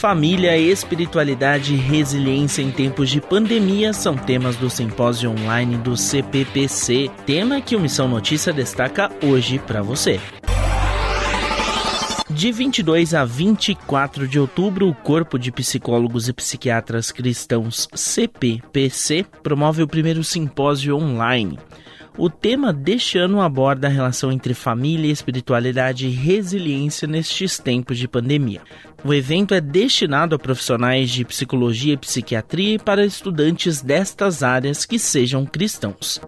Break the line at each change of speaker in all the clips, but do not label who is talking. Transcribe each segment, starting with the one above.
Família, espiritualidade e resiliência em tempos de pandemia são temas do simpósio online do CPPC, tema que o Missão Notícia destaca hoje para você. De 22 a 24 de outubro, o Corpo de Psicólogos e Psiquiatras Cristãos CPPC promove o primeiro simpósio online. O tema deste ano aborda a relação entre família, espiritualidade e resiliência nestes tempos de pandemia. O evento é destinado a profissionais de psicologia e psiquiatria e para estudantes destas áreas que sejam cristãos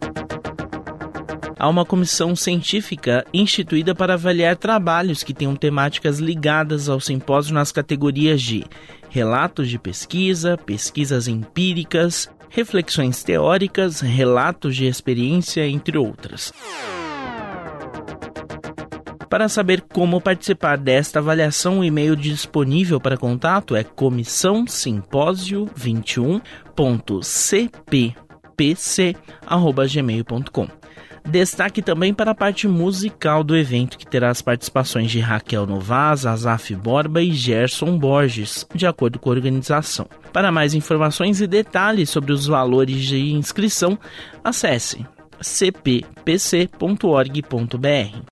há uma comissão científica instituída para avaliar trabalhos que tenham temáticas ligadas ao simpósio nas categorias de relatos de pesquisa, pesquisas empíricas, reflexões teóricas, relatos de experiência, entre outras. Para saber como participar desta avaliação, o e-mail disponível para contato é comissão21.cppc@gmail.com. Destaque também para a parte musical do evento, que terá as participações de Raquel Novaz, Azaf Borba e Gerson Borges, de acordo com a organização. Para mais informações e detalhes sobre os valores de inscrição, acesse cppc.org.br.